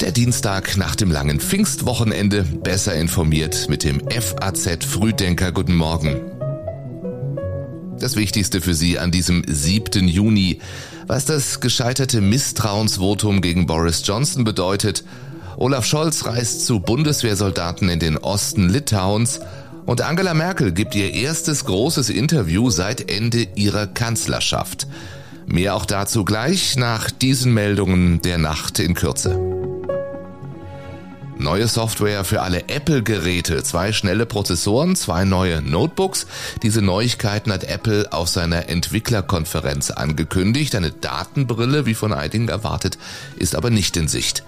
Der Dienstag nach dem langen Pfingstwochenende, besser informiert mit dem FAZ Frühdenker. Guten Morgen. Das Wichtigste für Sie an diesem 7. Juni, was das gescheiterte Misstrauensvotum gegen Boris Johnson bedeutet. Olaf Scholz reist zu Bundeswehrsoldaten in den Osten Litauens und Angela Merkel gibt ihr erstes großes Interview seit Ende ihrer Kanzlerschaft. Mehr auch dazu gleich nach diesen Meldungen der Nacht in Kürze. Neue Software für alle Apple-Geräte, zwei schnelle Prozessoren, zwei neue Notebooks. Diese Neuigkeiten hat Apple auf seiner Entwicklerkonferenz angekündigt. Eine Datenbrille, wie von einigen erwartet, ist aber nicht in Sicht.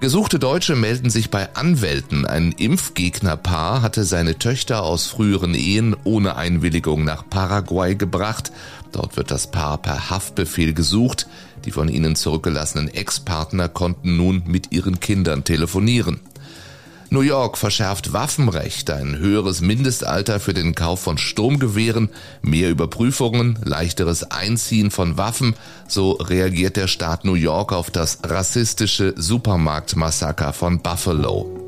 Gesuchte Deutsche melden sich bei Anwälten. Ein Impfgegnerpaar hatte seine Töchter aus früheren Ehen ohne Einwilligung nach Paraguay gebracht. Dort wird das Paar per Haftbefehl gesucht. Die von ihnen zurückgelassenen Ex-Partner konnten nun mit ihren Kindern telefonieren. New York verschärft Waffenrecht, ein höheres Mindestalter für den Kauf von Sturmgewehren, mehr Überprüfungen, leichteres Einziehen von Waffen, so reagiert der Staat New York auf das rassistische Supermarktmassaker von Buffalo.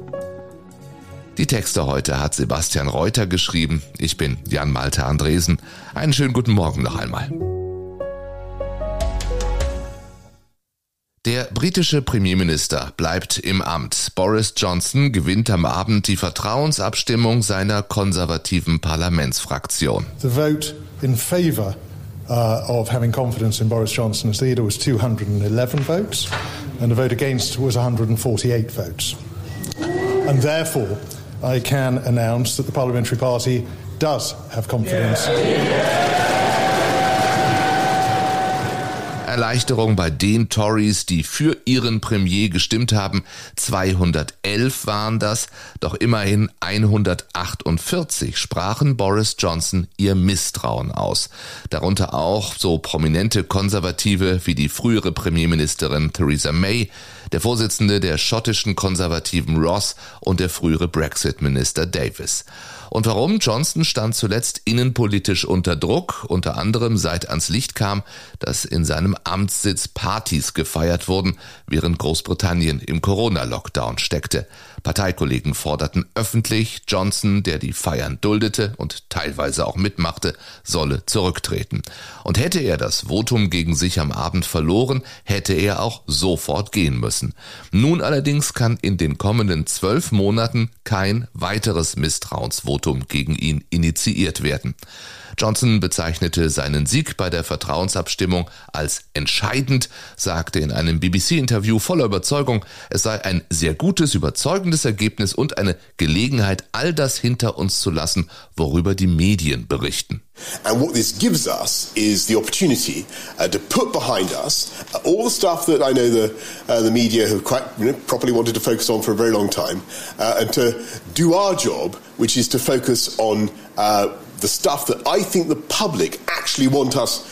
Die Texte heute hat Sebastian Reuter geschrieben. Ich bin Jan Malte Andresen. Einen schönen guten Morgen noch einmal. Der britische Premierminister bleibt im Amt. Boris Johnson gewinnt am Abend die Vertrauensabstimmung seiner konservativen Parlamentsfraktion. The vote in favor uh, of having confidence in Boris Johnson as leader was 211 votes and the vote against was 148 votes. And therefore I can announce that the parliamentary party does have confidence. Yeah. Erleichterung bei den Tories, die für ihren Premier gestimmt haben. 211 waren das, doch immerhin 148 sprachen Boris Johnson ihr Misstrauen aus. Darunter auch so prominente Konservative wie die frühere Premierministerin Theresa May, der Vorsitzende der schottischen Konservativen Ross und der frühere Brexit-Minister Davis. Und warum? Johnson stand zuletzt innenpolitisch unter Druck, unter anderem seit ans Licht kam, dass in seinem Amtssitz Partys gefeiert wurden, während Großbritannien im Corona-Lockdown steckte. Parteikollegen forderten öffentlich, Johnson, der die Feiern duldete und teilweise auch mitmachte, solle zurücktreten. Und hätte er das Votum gegen sich am Abend verloren, hätte er auch sofort gehen müssen. Nun allerdings kann in den kommenden zwölf Monaten kein weiteres Misstrauensvotum gegen ihn initiiert werden. Johnson bezeichnete seinen Sieg bei der Vertrauensabstimmung als entscheidend, sagte in einem BBC-Interview voller Überzeugung, es sei ein sehr gutes, überzeugendes Ergebnis und eine Gelegenheit, all das hinter uns zu lassen, worüber die Medien berichten. And what this gives us is the opportunity uh, to put behind us uh, all the stuff that I know the, uh, the media have quite you know, properly wanted to focus on for a very long time, uh, and to do our job, which is to focus on uh, the stuff that I think the public actually want us.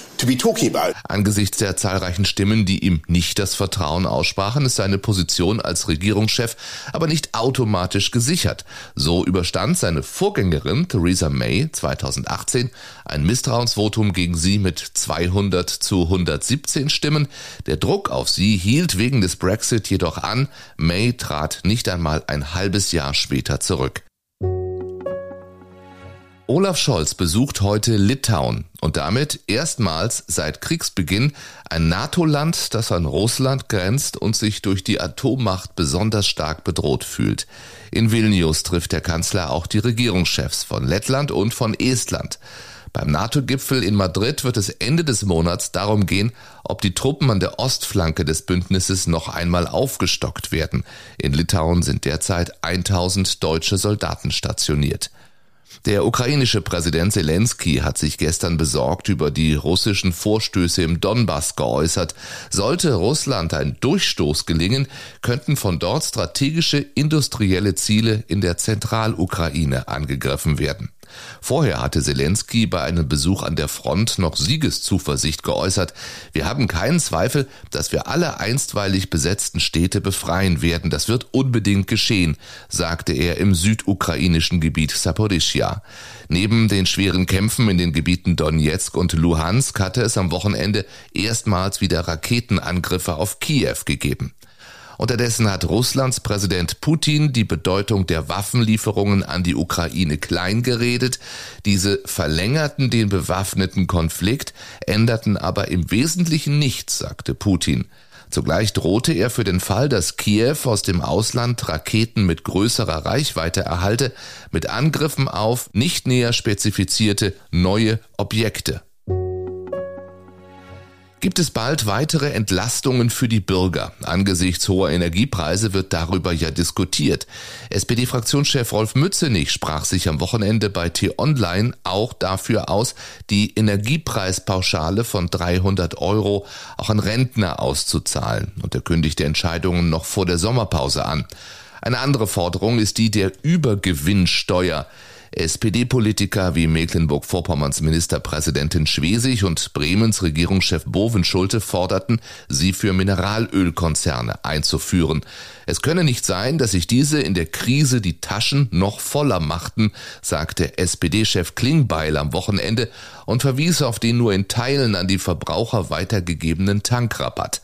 Angesichts der zahlreichen Stimmen, die ihm nicht das Vertrauen aussprachen, ist seine Position als Regierungschef aber nicht automatisch gesichert. So überstand seine Vorgängerin Theresa May 2018 ein Misstrauensvotum gegen sie mit 200 zu 117 Stimmen. Der Druck auf sie hielt wegen des Brexit jedoch an. May trat nicht einmal ein halbes Jahr später zurück. Olaf Scholz besucht heute Litauen und damit erstmals seit Kriegsbeginn ein NATO-Land, das an Russland grenzt und sich durch die Atommacht besonders stark bedroht fühlt. In Vilnius trifft der Kanzler auch die Regierungschefs von Lettland und von Estland. Beim NATO-Gipfel in Madrid wird es Ende des Monats darum gehen, ob die Truppen an der Ostflanke des Bündnisses noch einmal aufgestockt werden. In Litauen sind derzeit 1000 deutsche Soldaten stationiert. Der ukrainische Präsident Zelensky hat sich gestern besorgt über die russischen Vorstöße im Donbass geäußert. Sollte Russland ein Durchstoß gelingen, könnten von dort strategische industrielle Ziele in der Zentralukraine angegriffen werden. Vorher hatte Zelensky bei einem Besuch an der Front noch Siegeszuversicht geäußert. Wir haben keinen Zweifel, dass wir alle einstweilig besetzten Städte befreien werden. Das wird unbedingt geschehen, sagte er im südukrainischen Gebiet Saporischia. Neben den schweren Kämpfen in den Gebieten Donetsk und Luhansk hatte es am Wochenende erstmals wieder Raketenangriffe auf Kiew gegeben. Unterdessen hat Russlands Präsident Putin die Bedeutung der Waffenlieferungen an die Ukraine kleingeredet. Diese verlängerten den bewaffneten Konflikt, änderten aber im Wesentlichen nichts, sagte Putin. Zugleich drohte er für den Fall, dass Kiew aus dem Ausland Raketen mit größerer Reichweite erhalte, mit Angriffen auf nicht näher spezifizierte neue Objekte. Gibt es bald weitere Entlastungen für die Bürger? Angesichts hoher Energiepreise wird darüber ja diskutiert. SPD-Fraktionschef Rolf Mützenich sprach sich am Wochenende bei T-Online auch dafür aus, die Energiepreispauschale von 300 Euro auch an Rentner auszuzahlen und er kündigte Entscheidungen noch vor der Sommerpause an. Eine andere Forderung ist die der Übergewinnsteuer. SPD-Politiker wie Mecklenburg-Vorpommerns Ministerpräsidentin Schwesig und Bremens Regierungschef Bovenschulte forderten, sie für Mineralölkonzerne einzuführen. Es könne nicht sein, dass sich diese in der Krise die Taschen noch voller machten, sagte SPD-Chef Klingbeil am Wochenende und verwies auf den nur in Teilen an die Verbraucher weitergegebenen Tankrabatt.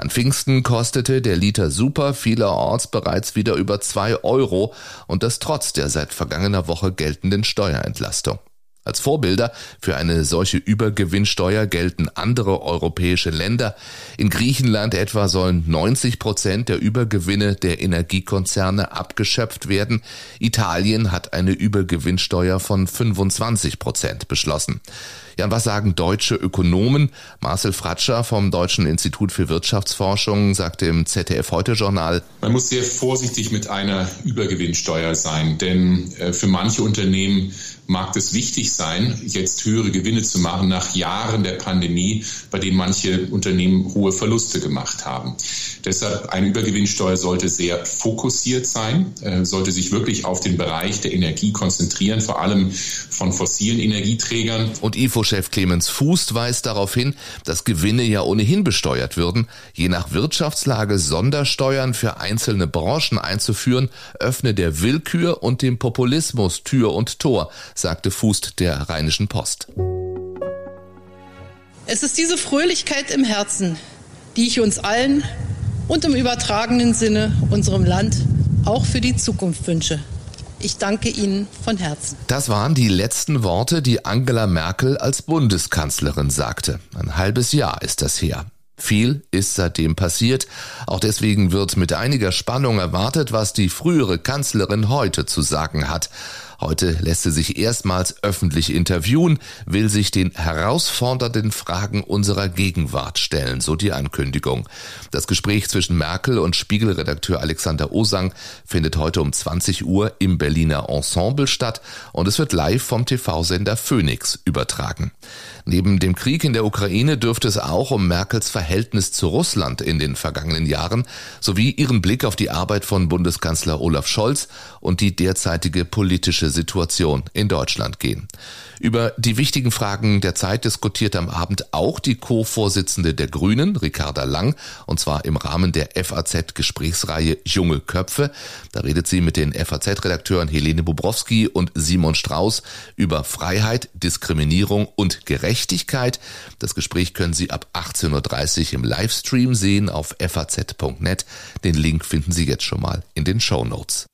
An Pfingsten kostete der Liter Super vielerorts bereits wieder über zwei Euro und das trotz der seit vergangener Woche geltenden Steuerentlastung. Als Vorbilder für eine solche Übergewinnsteuer gelten andere europäische Länder. In Griechenland etwa sollen 90 Prozent der Übergewinne der Energiekonzerne abgeschöpft werden. Italien hat eine Übergewinnsteuer von 25 Prozent beschlossen. Ja, und was sagen deutsche Ökonomen? Marcel Fratscher vom Deutschen Institut für Wirtschaftsforschung sagte im ZDF Heute Journal. Man muss sehr vorsichtig mit einer Übergewinnsteuer sein, denn äh, für manche Unternehmen mag es wichtig sein, jetzt höhere Gewinne zu machen nach Jahren der Pandemie, bei denen manche Unternehmen hohe Verluste gemacht haben. Deshalb eine Übergewinnsteuer sollte sehr fokussiert sein, äh, sollte sich wirklich auf den Bereich der Energie konzentrieren, vor allem von fossilen Energieträgern. Und IFO-Chef Clemens Fuß weist darauf hin, dass Gewinne ja ohnehin besteuert würden. Je nach Wirtschaftslage Sondersteuern für einzelne Branchen einzuführen, öffne der Willkür und dem Populismus Tür und Tor, sagte Fuß der Rheinischen Post. Es ist diese Fröhlichkeit im Herzen, die ich uns allen und im übertragenen Sinne unserem Land auch für die Zukunft wünsche. Ich danke Ihnen von Herzen. Das waren die letzten Worte, die Angela Merkel als Bundeskanzlerin sagte. Ein halbes Jahr ist das her. Viel ist seitdem passiert. Auch deswegen wird mit einiger Spannung erwartet, was die frühere Kanzlerin heute zu sagen hat. Heute lässt sie sich erstmals öffentlich interviewen, will sich den herausfordernden Fragen unserer Gegenwart stellen, so die Ankündigung. Das Gespräch zwischen Merkel und Spiegelredakteur Alexander Osang findet heute um 20 Uhr im Berliner Ensemble statt und es wird live vom TV-Sender Phoenix übertragen. Neben dem Krieg in der Ukraine dürfte es auch um Merkels Verhältnis zu Russland in den vergangenen Jahren sowie ihren Blick auf die Arbeit von Bundeskanzler Olaf Scholz und die derzeitige politische Situation in Deutschland gehen. Über die wichtigen Fragen der Zeit diskutiert am Abend auch die Co-Vorsitzende der Grünen, Ricarda Lang, und zwar im Rahmen der FAZ-Gesprächsreihe Junge Köpfe. Da redet sie mit den FAZ-Redakteuren Helene Bubrowski und Simon Strauß über Freiheit, Diskriminierung und Gerechtigkeit. Das Gespräch können Sie ab 18.30 Uhr im Livestream sehen auf faz.net. Den Link finden Sie jetzt schon mal in den Show Notes.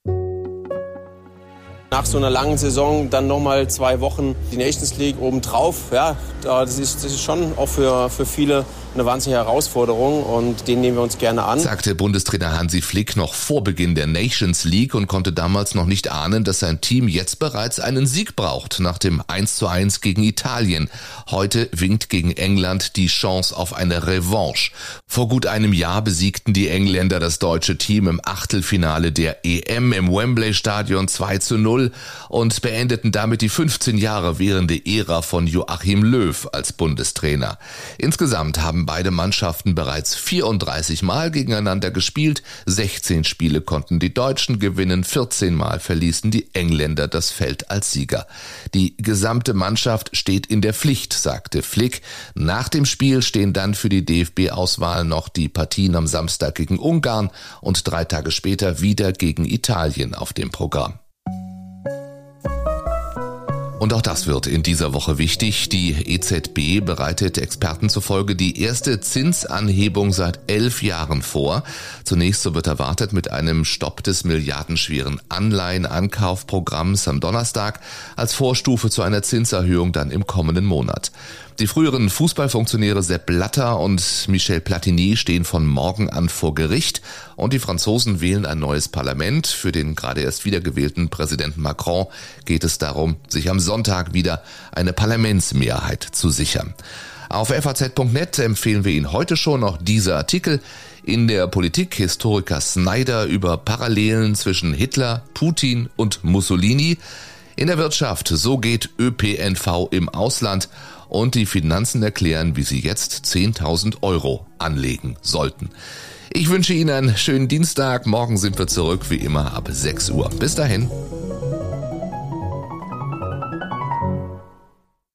Nach so einer langen Saison dann nochmal zwei Wochen die Nations League obendrauf. Ja, das ist, das ist schon auch für, für viele eine wahnsinnige Herausforderung und den nehmen wir uns gerne an. Sagte Bundestrainer Hansi Flick noch vor Beginn der Nations League und konnte damals noch nicht ahnen, dass sein Team jetzt bereits einen Sieg braucht nach dem 1 zu 1 gegen Italien. Heute winkt gegen England die Chance auf eine Revanche. Vor gut einem Jahr besiegten die Engländer das deutsche Team im Achtelfinale der EM im Wembley Stadion 2 zu 0 und beendeten damit die 15 Jahre währende Ära von Joachim Löw als Bundestrainer. Insgesamt beide Mannschaften bereits 34 Mal gegeneinander gespielt, 16 Spiele konnten die Deutschen gewinnen, 14 Mal verließen die Engländer das Feld als Sieger. Die gesamte Mannschaft steht in der Pflicht, sagte Flick. Nach dem Spiel stehen dann für die DFB-Auswahl noch die Partien am Samstag gegen Ungarn und drei Tage später wieder gegen Italien auf dem Programm. Und auch das wird in dieser Woche wichtig. Die EZB bereitet Experten zufolge die erste Zinsanhebung seit elf Jahren vor. Zunächst so wird erwartet mit einem Stopp des milliardenschweren Anleihenankaufprogramms am Donnerstag als Vorstufe zu einer Zinserhöhung dann im kommenden Monat. Die früheren Fußballfunktionäre Sepp Blatter und Michel Platini stehen von morgen an vor Gericht und die Franzosen wählen ein neues Parlament. Für den gerade erst wiedergewählten Präsidenten Macron geht es darum, sich am Sonntag wieder eine Parlamentsmehrheit zu sichern. Auf faz.net empfehlen wir Ihnen heute schon noch dieser Artikel. In der Politik Historiker Snyder über Parallelen zwischen Hitler, Putin und Mussolini. In der Wirtschaft, so geht ÖPNV im Ausland und die Finanzen erklären, wie Sie jetzt 10.000 Euro anlegen sollten. Ich wünsche Ihnen einen schönen Dienstag. Morgen sind wir zurück, wie immer, ab 6 Uhr. Bis dahin.